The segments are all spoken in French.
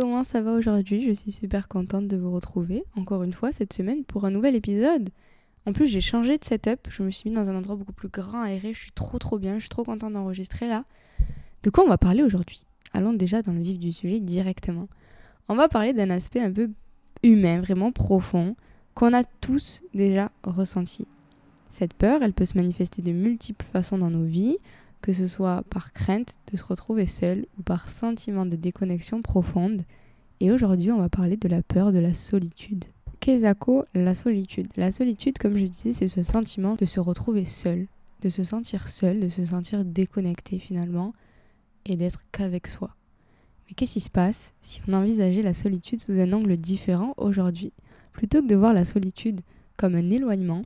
Comment ça va aujourd'hui Je suis super contente de vous retrouver encore une fois cette semaine pour un nouvel épisode. En plus j'ai changé de setup, je me suis mis dans un endroit beaucoup plus grand, aéré, je suis trop trop bien, je suis trop contente d'enregistrer là. De quoi on va parler aujourd'hui? Allons déjà dans le vif du sujet directement. On va parler d'un aspect un peu humain, vraiment profond, qu'on a tous déjà ressenti. Cette peur, elle peut se manifester de multiples façons dans nos vies, que ce soit par crainte de se retrouver seul ou par sentiment de déconnexion profonde. Et aujourd'hui, on va parler de la peur de la solitude. Kezako, la solitude. La solitude, comme je disais, c'est ce sentiment de se retrouver seul, de se sentir seul, de se sentir déconnecté finalement, et d'être qu'avec soi. Mais qu'est-ce qui se passe si on envisageait la solitude sous un angle différent aujourd'hui? Plutôt que de voir la solitude comme un éloignement,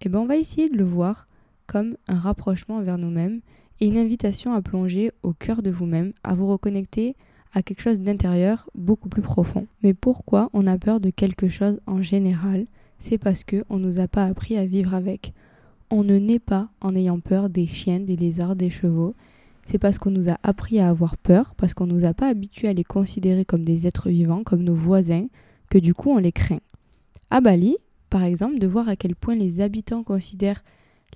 eh ben on va essayer de le voir comme un rapprochement vers nous-mêmes et une invitation à plonger au cœur de vous-même, à vous reconnecter à quelque chose d'intérieur beaucoup plus profond. Mais pourquoi on a peur de quelque chose en général? C'est parce que on nous a pas appris à vivre avec. On ne naît pas en ayant peur des chiens, des lézards, des chevaux. C'est parce qu'on nous a appris à avoir peur, parce qu'on nous a pas habitués à les considérer comme des êtres vivants, comme nos voisins, que du coup on les craint. À Bali, par exemple, de voir à quel point les habitants considèrent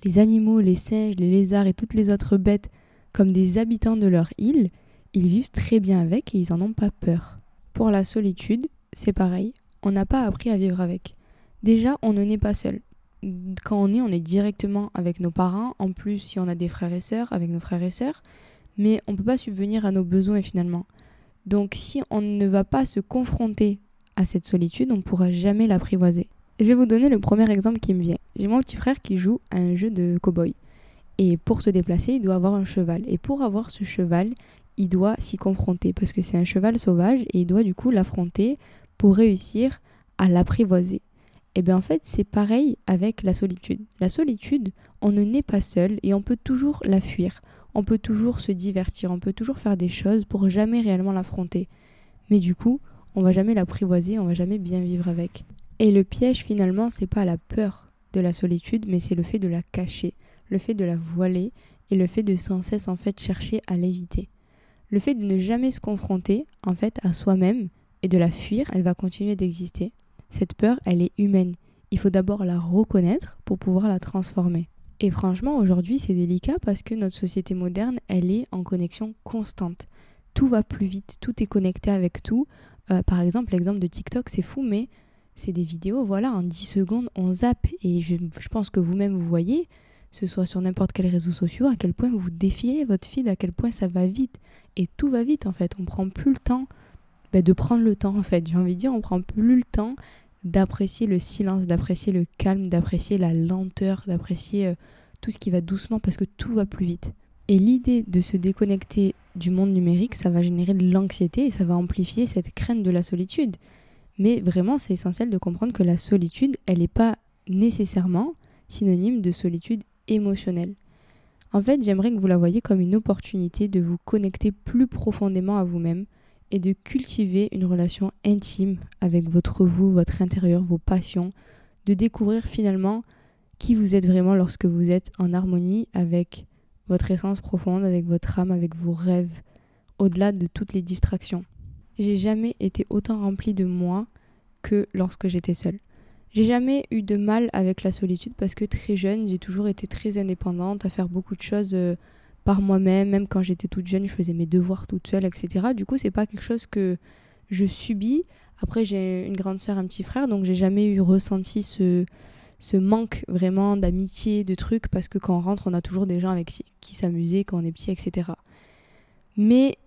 les animaux, les singes, les lézards et toutes les autres bêtes comme des habitants de leur île, ils vivent très bien avec et ils n'en ont pas peur. Pour la solitude, c'est pareil, on n'a pas appris à vivre avec. Déjà, on ne naît pas seul. Quand on est, on est directement avec nos parents, en plus si on a des frères et sœurs, avec nos frères et sœurs, mais on ne peut pas subvenir à nos besoins finalement. Donc si on ne va pas se confronter à cette solitude, on ne pourra jamais l'apprivoiser. Je vais vous donner le premier exemple qui me vient. J'ai mon petit frère qui joue à un jeu de cow-boy. Et pour se déplacer, il doit avoir un cheval. Et pour avoir ce cheval, il doit s'y confronter parce que c'est un cheval sauvage et il doit du coup l'affronter pour réussir à l'apprivoiser. Et bien en fait, c'est pareil avec la solitude. La solitude, on ne naît pas seul et on peut toujours la fuir. On peut toujours se divertir, on peut toujours faire des choses pour jamais réellement l'affronter. Mais du coup, on va jamais l'apprivoiser, on va jamais bien vivre avec. Et le piège finalement, c'est pas la peur de la solitude, mais c'est le fait de la cacher, le fait de la voiler et le fait de sans cesse en fait chercher à l'éviter. Le fait de ne jamais se confronter en fait à soi-même et de la fuir, elle va continuer d'exister. Cette peur, elle est humaine. Il faut d'abord la reconnaître pour pouvoir la transformer. Et franchement, aujourd'hui, c'est délicat parce que notre société moderne, elle est en connexion constante. Tout va plus vite, tout est connecté avec tout. Euh, par exemple, l'exemple de TikTok, c'est fou, mais c'est des vidéos, voilà, en 10 secondes, on zappe. Et je, pense que vous-même, vous voyez, ce soit sur n'importe quel réseau social, à quel point vous défiez votre feed, à quel point ça va vite. Et tout va vite, en fait. On prend plus le temps ben, de prendre le temps, en fait. J'ai envie de dire, on prend plus le temps d'apprécier le silence, d'apprécier le calme, d'apprécier la lenteur, d'apprécier euh, tout ce qui va doucement, parce que tout va plus vite. Et l'idée de se déconnecter du monde numérique, ça va générer de l'anxiété et ça va amplifier cette crainte de la solitude. Mais vraiment, c'est essentiel de comprendre que la solitude, elle n'est pas nécessairement synonyme de solitude émotionnelle. En fait, j'aimerais que vous la voyiez comme une opportunité de vous connecter plus profondément à vous-même et de cultiver une relation intime avec votre vous, votre intérieur, vos passions, de découvrir finalement qui vous êtes vraiment lorsque vous êtes en harmonie avec votre essence profonde, avec votre âme, avec vos rêves, au-delà de toutes les distractions. J'ai jamais été autant remplie de moi que lorsque j'étais seule. J'ai jamais eu de mal avec la solitude parce que très jeune, j'ai toujours été très indépendante, à faire beaucoup de choses euh, par moi-même. Même quand j'étais toute jeune, je faisais mes devoirs toute seule, etc. Du coup, c'est pas quelque chose que je subis Après, j'ai une grande sœur, un petit frère, donc j'ai jamais eu ressenti ce, ce manque vraiment d'amitié, de trucs, parce que quand on rentre, on a toujours des gens avec qui s'amuser quand on est petit, etc. Mais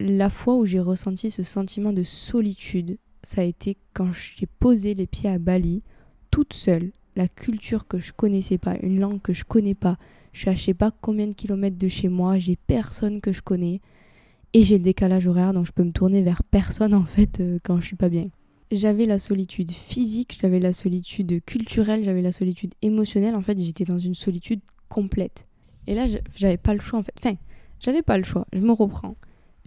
la fois où j'ai ressenti ce sentiment de solitude, ça a été quand j'ai posé les pieds à Bali, toute seule, la culture que je connaissais pas, une langue que je connais pas. Je suis à je sais pas combien de kilomètres de chez moi, j'ai personne que je connais et j'ai le décalage horaire donc je peux me tourner vers personne en fait euh, quand je suis pas bien. J'avais la solitude physique, j'avais la solitude culturelle, j'avais la solitude émotionnelle. En fait, j'étais dans une solitude complète. Et là, j'avais pas le choix en fait. Enfin, j'avais pas le choix, je me reprends.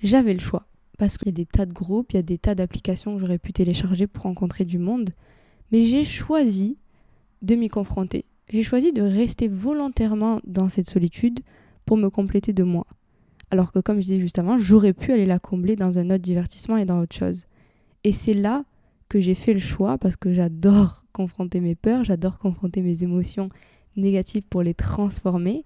J'avais le choix parce qu'il y a des tas de groupes, il y a des tas d'applications que j'aurais pu télécharger pour rencontrer du monde, mais j'ai choisi de m'y confronter. J'ai choisi de rester volontairement dans cette solitude pour me compléter de moi. Alors que comme je disais juste avant, j'aurais pu aller la combler dans un autre divertissement et dans autre chose. Et c'est là que j'ai fait le choix parce que j'adore confronter mes peurs, j'adore confronter mes émotions négatives pour les transformer.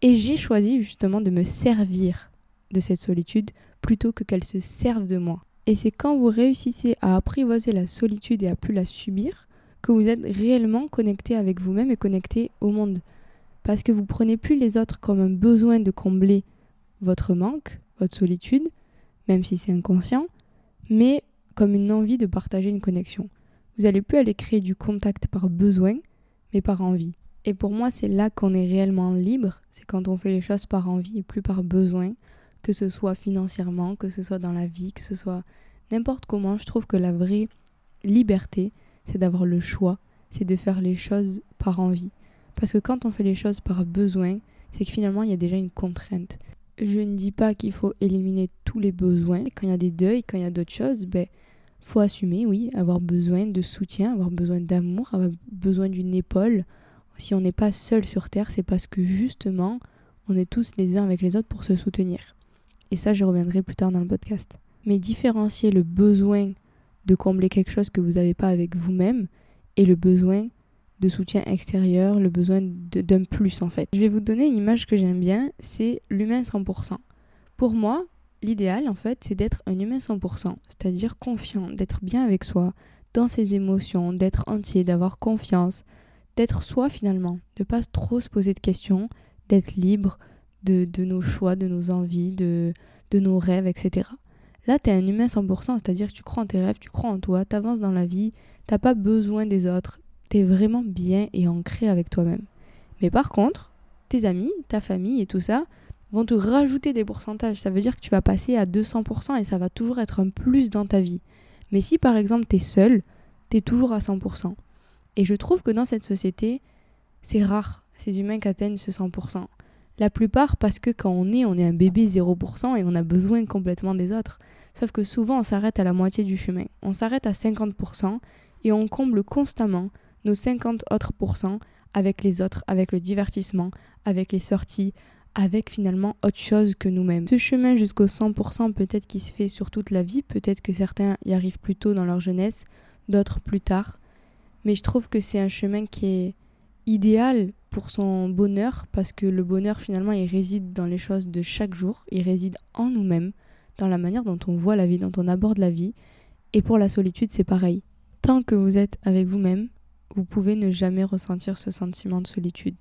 Et j'ai choisi justement de me servir de cette solitude plutôt que qu'elle se serve de moi. Et c'est quand vous réussissez à apprivoiser la solitude et à plus la subir que vous êtes réellement connecté avec vous-même et connecté au monde. Parce que vous prenez plus les autres comme un besoin de combler votre manque, votre solitude, même si c'est inconscient, mais comme une envie de partager une connexion. Vous n'allez plus aller créer du contact par besoin, mais par envie. Et pour moi, c'est là qu'on est réellement libre, c'est quand on fait les choses par envie et plus par besoin, que ce soit financièrement, que ce soit dans la vie, que ce soit n'importe comment. Je trouve que la vraie liberté, c'est d'avoir le choix, c'est de faire les choses par envie. Parce que quand on fait les choses par besoin, c'est que finalement il y a déjà une contrainte. Je ne dis pas qu'il faut éliminer tous les besoins. Quand il y a des deuils, quand il y a d'autres choses, ben faut assumer, oui, avoir besoin de soutien, avoir besoin d'amour, avoir besoin d'une épaule. Si on n'est pas seul sur terre, c'est parce que justement, on est tous les uns avec les autres pour se soutenir. Et ça, je reviendrai plus tard dans le podcast. Mais différencier le besoin de combler quelque chose que vous n'avez pas avec vous-même et le besoin de soutien extérieur, le besoin d'un plus en fait. Je vais vous donner une image que j'aime bien, c'est l'humain 100%. Pour moi, l'idéal en fait, c'est d'être un humain 100%, c'est-à-dire confiant, d'être bien avec soi, dans ses émotions, d'être entier, d'avoir confiance, d'être soi finalement, de pas trop se poser de questions, d'être libre de, nos choix, de nos envies, de, de nos rêves, etc. Là, tu es un humain 100%, c'est-à-dire que tu crois en tes rêves, tu crois en toi, tu avances dans la vie, t'as pas besoin des autres, tu es vraiment bien et ancré avec toi-même. Mais par contre, tes amis, ta famille et tout ça vont te rajouter des pourcentages. Ça veut dire que tu vas passer à 200% et ça va toujours être un plus dans ta vie. Mais si par exemple tu es seul, tu es toujours à 100%. Et je trouve que dans cette société, c'est rare ces humains qui atteignent ce 100%. La plupart parce que quand on est, on est un bébé 0% et on a besoin complètement des autres. Sauf que souvent on s'arrête à la moitié du chemin. On s'arrête à 50% et on comble constamment nos 50 autres pourcents avec les autres, avec le divertissement, avec les sorties, avec finalement autre chose que nous-mêmes. Ce chemin jusqu'au 100% peut-être qui se fait sur toute la vie, peut-être que certains y arrivent plus tôt dans leur jeunesse, d'autres plus tard. Mais je trouve que c'est un chemin qui est idéal pour son bonheur, parce que le bonheur finalement il réside dans les choses de chaque jour, il réside en nous-mêmes, dans la manière dont on voit la vie, dont on aborde la vie. Et pour la solitude c'est pareil. Tant que vous êtes avec vous-même, vous pouvez ne jamais ressentir ce sentiment de solitude,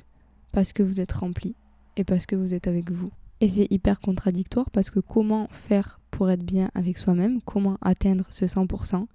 parce que vous êtes rempli et parce que vous êtes avec vous. Et c'est hyper contradictoire parce que comment faire pour être bien avec soi-même, comment atteindre ce 100%,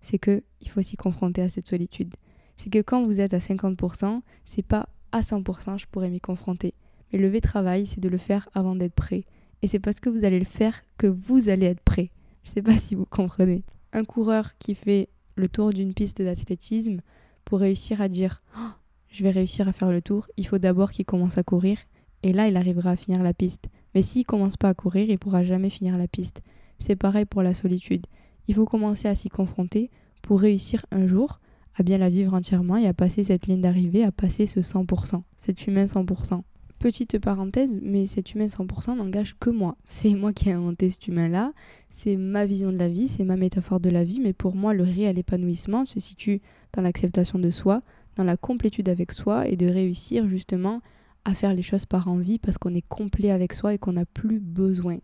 c'est que il faut s'y confronter à cette solitude. C'est que quand vous êtes à 50%, c'est pas à 100% je pourrais m'y confronter. Mais le vrai travail, c'est de le faire avant d'être prêt. Et c'est parce que vous allez le faire que vous allez être prêt. Je sais pas si vous comprenez. Un coureur qui fait le tour d'une piste d'athlétisme, pour réussir à dire oh, je vais réussir à faire le tour, il faut d'abord qu'il commence à courir. Et là, il arrivera à finir la piste. Mais s'il commence pas à courir, il pourra jamais finir la piste. C'est pareil pour la solitude. Il faut commencer à s'y confronter pour réussir un jour à bien la vivre entièrement et à passer cette ligne d'arrivée, à passer ce 100%, cet humain 100%. Petite parenthèse, mais cet humain 100% n'engage que moi. C'est moi qui ai inventé cet humain-là, c'est ma vision de la vie, c'est ma métaphore de la vie, mais pour moi, le réel épanouissement se situe dans l'acceptation de soi, dans la complétude avec soi et de réussir justement à faire les choses par envie parce qu'on est complet avec soi et qu'on n'a plus besoin.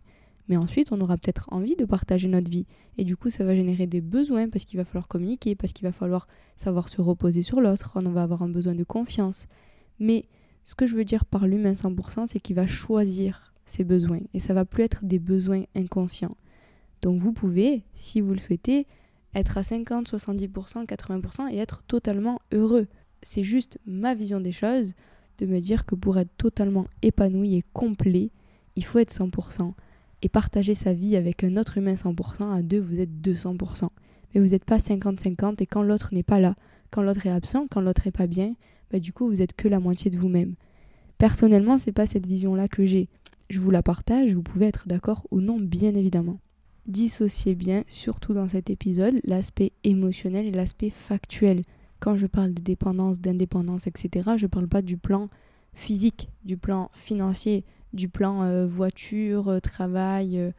Mais ensuite, on aura peut-être envie de partager notre vie. Et du coup, ça va générer des besoins parce qu'il va falloir communiquer, parce qu'il va falloir savoir se reposer sur l'autre, on va avoir un besoin de confiance. Mais ce que je veux dire par l'humain 100%, c'est qu'il va choisir ses besoins. Et ça va plus être des besoins inconscients. Donc vous pouvez, si vous le souhaitez, être à 50, 70%, 80% et être totalement heureux. C'est juste ma vision des choses de me dire que pour être totalement épanoui et complet, il faut être 100%. Et partager sa vie avec un autre humain 100%, à deux, vous êtes 200%. Mais vous n'êtes pas 50-50 et quand l'autre n'est pas là, quand l'autre est absent, quand l'autre n'est pas bien, bah du coup, vous êtes que la moitié de vous-même. Personnellement, c'est pas cette vision-là que j'ai. Je vous la partage, vous pouvez être d'accord ou non, bien évidemment. Dissociez bien, surtout dans cet épisode, l'aspect émotionnel et l'aspect factuel. Quand je parle de dépendance, d'indépendance, etc., je ne parle pas du plan physique, du plan financier, du plan euh, voiture, euh, travail,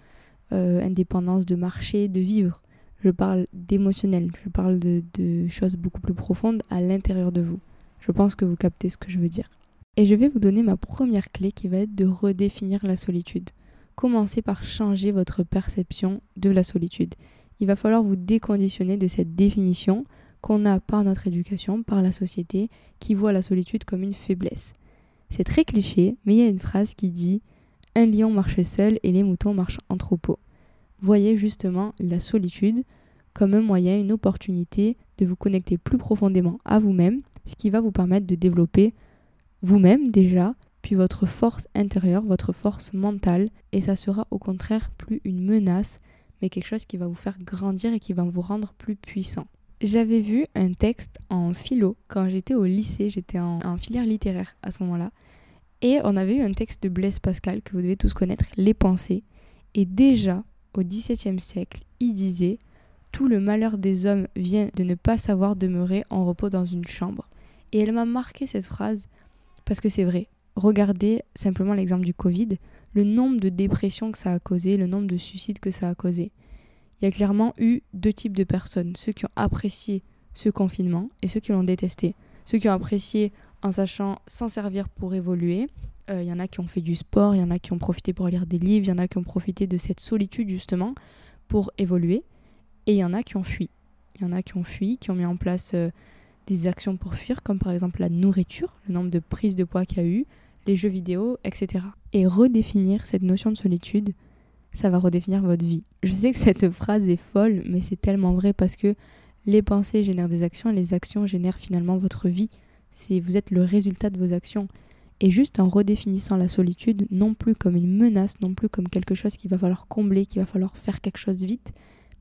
euh, indépendance de marché, de vivre. Je parle d'émotionnel, je parle de, de choses beaucoup plus profondes à l'intérieur de vous. Je pense que vous captez ce que je veux dire. Et je vais vous donner ma première clé qui va être de redéfinir la solitude. Commencez par changer votre perception de la solitude. Il va falloir vous déconditionner de cette définition qu'on a par notre éducation, par la société, qui voit la solitude comme une faiblesse. C'est très cliché, mais il y a une phrase qui dit Un lion marche seul et les moutons marchent en troupeau. Voyez justement la solitude comme un moyen, une opportunité de vous connecter plus profondément à vous-même, ce qui va vous permettre de développer vous-même déjà, puis votre force intérieure, votre force mentale, et ça sera au contraire plus une menace, mais quelque chose qui va vous faire grandir et qui va vous rendre plus puissant. J'avais vu un texte en philo quand j'étais au lycée, j'étais en, filière littéraire à ce moment-là. Et on avait eu un texte de Blaise Pascal que vous devez tous connaître, Les Pensées. Et déjà, au XVIIe siècle, il disait Tout le malheur des hommes vient de ne pas savoir demeurer en repos dans une chambre. Et elle m'a marqué cette phrase parce que c'est vrai. Regardez simplement l'exemple du Covid, le nombre de dépressions que ça a causé, le nombre de suicides que ça a causé il y a clairement eu deux types de personnes. Ceux qui ont apprécié ce confinement et ceux qui l'ont détesté. Ceux qui ont apprécié en sachant s'en servir pour évoluer. Euh, il y en a qui ont fait du sport, il y en a qui ont profité pour lire des livres, il y en a qui ont profité de cette solitude justement pour évoluer. Et il y en a qui ont fui. Il y en a qui ont fui, qui ont mis en place euh, des actions pour fuir, comme par exemple la nourriture, le nombre de prises de poids qu'il y a eu, les jeux vidéo, etc. Et redéfinir cette notion de solitude, ça va redéfinir votre vie. Je sais que cette phrase est folle, mais c'est tellement vrai parce que les pensées génèrent des actions et les actions génèrent finalement votre vie. C'est vous êtes le résultat de vos actions. Et juste en redéfinissant la solitude, non plus comme une menace, non plus comme quelque chose qu'il va falloir combler, qu'il va falloir faire quelque chose vite,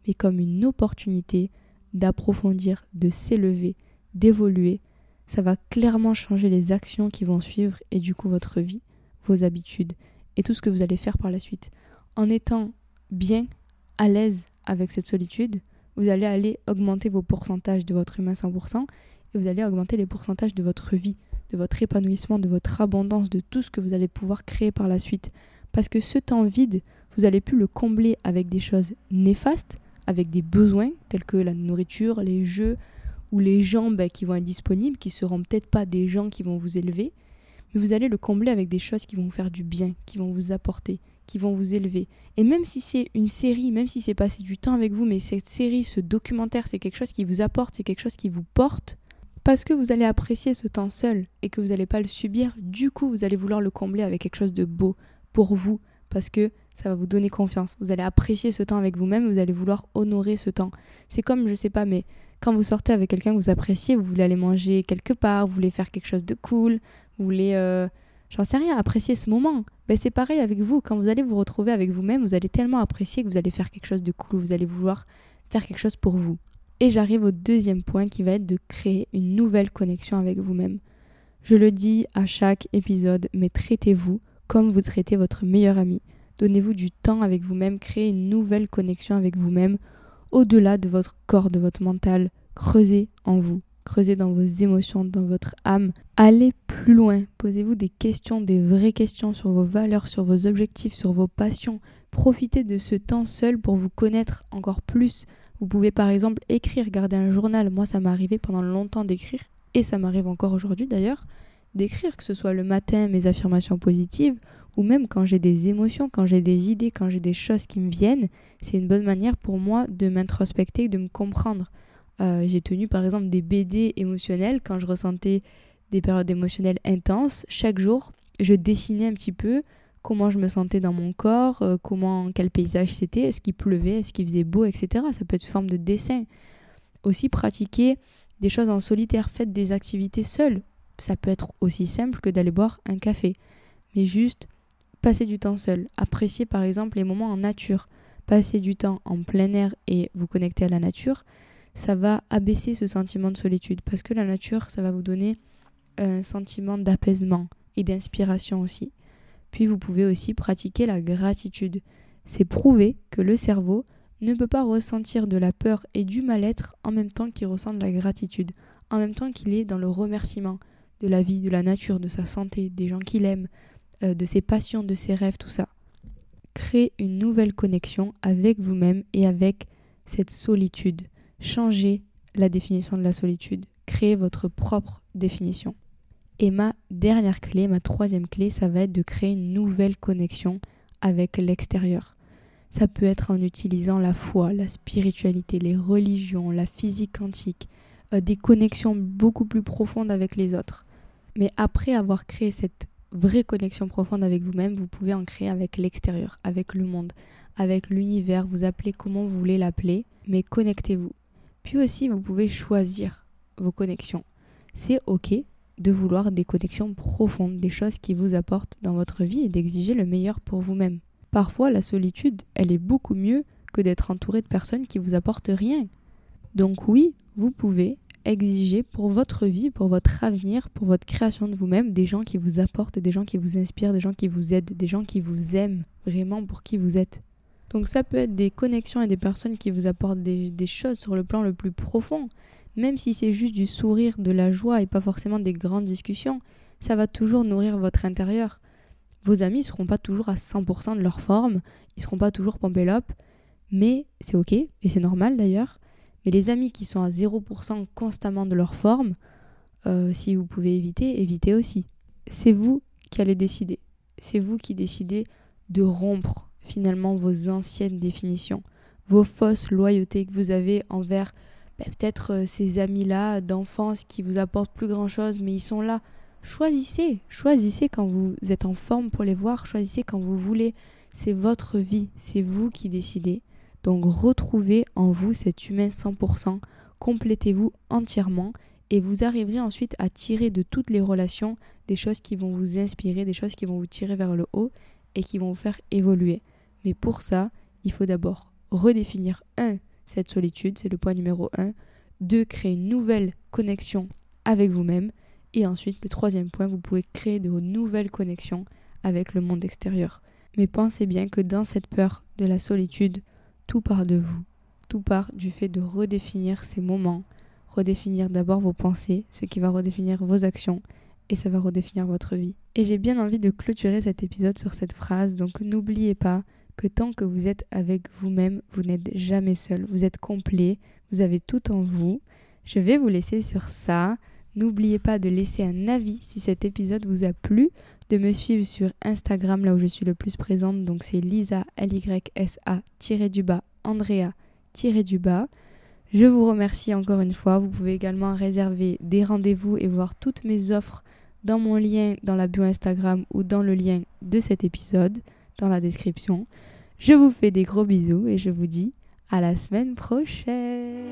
mais comme une opportunité d'approfondir, de s'élever, d'évoluer, ça va clairement changer les actions qui vont suivre et du coup votre vie, vos habitudes et tout ce que vous allez faire par la suite en étant bien à l'aise avec cette solitude, vous allez aller augmenter vos pourcentages de votre humain 100% et vous allez augmenter les pourcentages de votre vie, de votre épanouissement, de votre abondance, de tout ce que vous allez pouvoir créer par la suite. Parce que ce temps vide, vous allez plus le combler avec des choses néfastes, avec des besoins tels que la nourriture, les jeux ou les gens qui vont être disponibles, qui seront peut-être pas des gens qui vont vous élever, mais vous allez le combler avec des choses qui vont vous faire du bien, qui vont vous apporter, qui vont vous élever. Et même si c'est une série, même si c'est passé du temps avec vous, mais cette série, ce documentaire, c'est quelque chose qui vous apporte, c'est quelque chose qui vous porte, parce que vous allez apprécier ce temps seul et que vous n'allez pas le subir, du coup vous allez vouloir le combler avec quelque chose de beau pour vous, parce que ça va vous donner confiance. Vous allez apprécier ce temps avec vous-même, vous allez vouloir honorer ce temps. C'est comme, je sais pas, mais quand vous sortez avec quelqu'un que vous appréciez, vous voulez aller manger quelque part, vous voulez faire quelque chose de cool, vous voulez... Euh, j'en sais rien, apprécier ce moment. Ben, c'est pareil avec vous, quand vous allez vous retrouver avec vous-même, vous allez tellement apprécier que vous allez faire quelque chose de cool, vous allez vouloir faire quelque chose pour vous. Et j'arrive au deuxième point qui va être de créer une nouvelle connexion avec vous-même. Je le dis à chaque épisode, mais traitez-vous comme vous traitez votre meilleur ami. Donnez-vous du temps avec vous-même, créez une nouvelle connexion avec vous-même, au-delà de votre corps, de votre mental. Creusez en vous creusez dans vos émotions, dans votre âme. Allez plus loin, posez-vous des questions, des vraies questions sur vos valeurs, sur vos objectifs, sur vos passions. Profitez de ce temps seul pour vous connaître encore plus. Vous pouvez par exemple écrire, garder un journal. Moi, ça m'est arrivé pendant longtemps d'écrire, et ça m'arrive encore aujourd'hui d'ailleurs, d'écrire, que ce soit le matin mes affirmations positives, ou même quand j'ai des émotions, quand j'ai des idées, quand j'ai des choses qui me viennent, c'est une bonne manière pour moi de m'introspecter, de me comprendre. Euh, j'ai tenu par exemple des BD émotionnels quand je ressentais des périodes émotionnelles intenses. Chaque jour, je dessinais un petit peu comment je me sentais dans mon corps, euh, comment quel paysage c'était, est-ce qu'il pleuvait, est-ce qu'il faisait beau, etc. Ça peut être sous forme de dessin. Aussi pratiquer des choses en solitaire, faites des activités seules. Ça peut être aussi simple que d'aller boire un café. Mais juste passer du temps seul. Apprécier par exemple les moments en nature. Passer du temps en plein air et vous connecter à la nature, ça va abaisser ce sentiment de solitude. Parce que la nature, ça va vous donner un sentiment d'apaisement et d'inspiration aussi. Puis vous pouvez aussi pratiquer la gratitude. C'est prouvé que le cerveau ne peut pas ressentir de la peur et du mal-être en même temps qu'il ressent de la gratitude, en même temps qu'il est dans le remerciement de la vie, de la nature, de sa santé, des gens qu'il aime, euh, de ses passions, de ses rêves, tout ça. Créez une nouvelle connexion avec vous-même et avec cette solitude. Changez la définition de la solitude. Créez votre propre définition. Et ma dernière clé, ma troisième clé, ça va être de créer une nouvelle connexion avec l'extérieur. Ça peut être en utilisant la foi, la spiritualité, les religions, la physique quantique, euh, des connexions beaucoup plus profondes avec les autres. Mais après avoir créé cette vraie connexion profonde avec vous-même, vous pouvez en créer avec l'extérieur, avec le monde, avec l'univers, vous appelez comment vous voulez l'appeler, mais connectez-vous. Aussi, vous pouvez choisir vos connexions. C'est ok de vouloir des connexions profondes, des choses qui vous apportent dans votre vie et d'exiger le meilleur pour vous-même. Parfois, la solitude, elle est beaucoup mieux que d'être entouré de personnes qui vous apportent rien. Donc oui, vous pouvez exiger pour votre vie, pour votre avenir, pour votre création de vous-même, des gens qui vous apportent, des gens qui vous inspirent, des gens qui vous aident, des gens qui vous aiment vraiment pour qui vous êtes. Donc ça peut être des connexions et des personnes qui vous apportent des, choses sur le plan le plus profond même si c'est juste du sourire, de la joie et pas forcément des grandes discussions, ça va toujours nourrir votre intérieur. Vos amis ne seront pas toujours à 100% de leur forme, ils seront pas toujours pompélope, mais c'est ok, et c'est normal d'ailleurs. Mais les amis qui sont à 0% constamment de leur forme, euh, si vous pouvez éviter, évitez aussi. C'est vous qui allez décider. C'est vous qui décidez de rompre finalement vos anciennes définitions, vos fausses loyautés que vous avez envers ben, peut-être euh, ces amis-là d'enfance qui vous apportent plus grand-chose, mais ils sont là. Choisissez, choisissez quand vous êtes en forme pour les voir, choisissez quand vous voulez. C'est votre vie, c'est vous qui décidez. Donc retrouvez en vous cet humain 100%, complétez-vous entièrement et vous arriverez ensuite à tirer de toutes les relations des choses qui vont vous inspirer, des choses qui vont vous tirer vers le haut et qui vont vous faire évoluer. Mais pour ça, il faut d'abord redéfinir un cette solitude, c'est le point numéro 1. Deux, créer une nouvelle connexion avec vous-même. Et ensuite, le troisième point, vous pouvez créer de nouvelles connexions avec le monde extérieur. Mais pensez bien que dans cette peur de la solitude, tout part de vous. Tout part du fait de redéfinir ces moments, redéfinir d'abord vos pensées, ce qui va redéfinir vos actions, et ça va redéfinir votre vie. Et j'ai bien envie de clôturer cet épisode sur cette phrase, donc n'oubliez pas que tant que vous êtes avec vous-même, vous n'êtes jamais seul. Vous êtes complet, vous avez tout en vous. Je vais vous laisser sur ça. N'oubliez pas de laisser un avis si cet épisode vous a plu, de me suivre sur Instagram là où je suis le plus présente, donc c'est Lisa L-Y-S-A du bas Andrea du bas. Je vous remercie encore une fois. Vous pouvez également réserver des rendez-vous et voir toutes mes offres dans mon lien dans la bio Instagram ou dans le lien de cet épisode dans la description. Je vous fais des gros bisous et je vous dis à la semaine prochaine.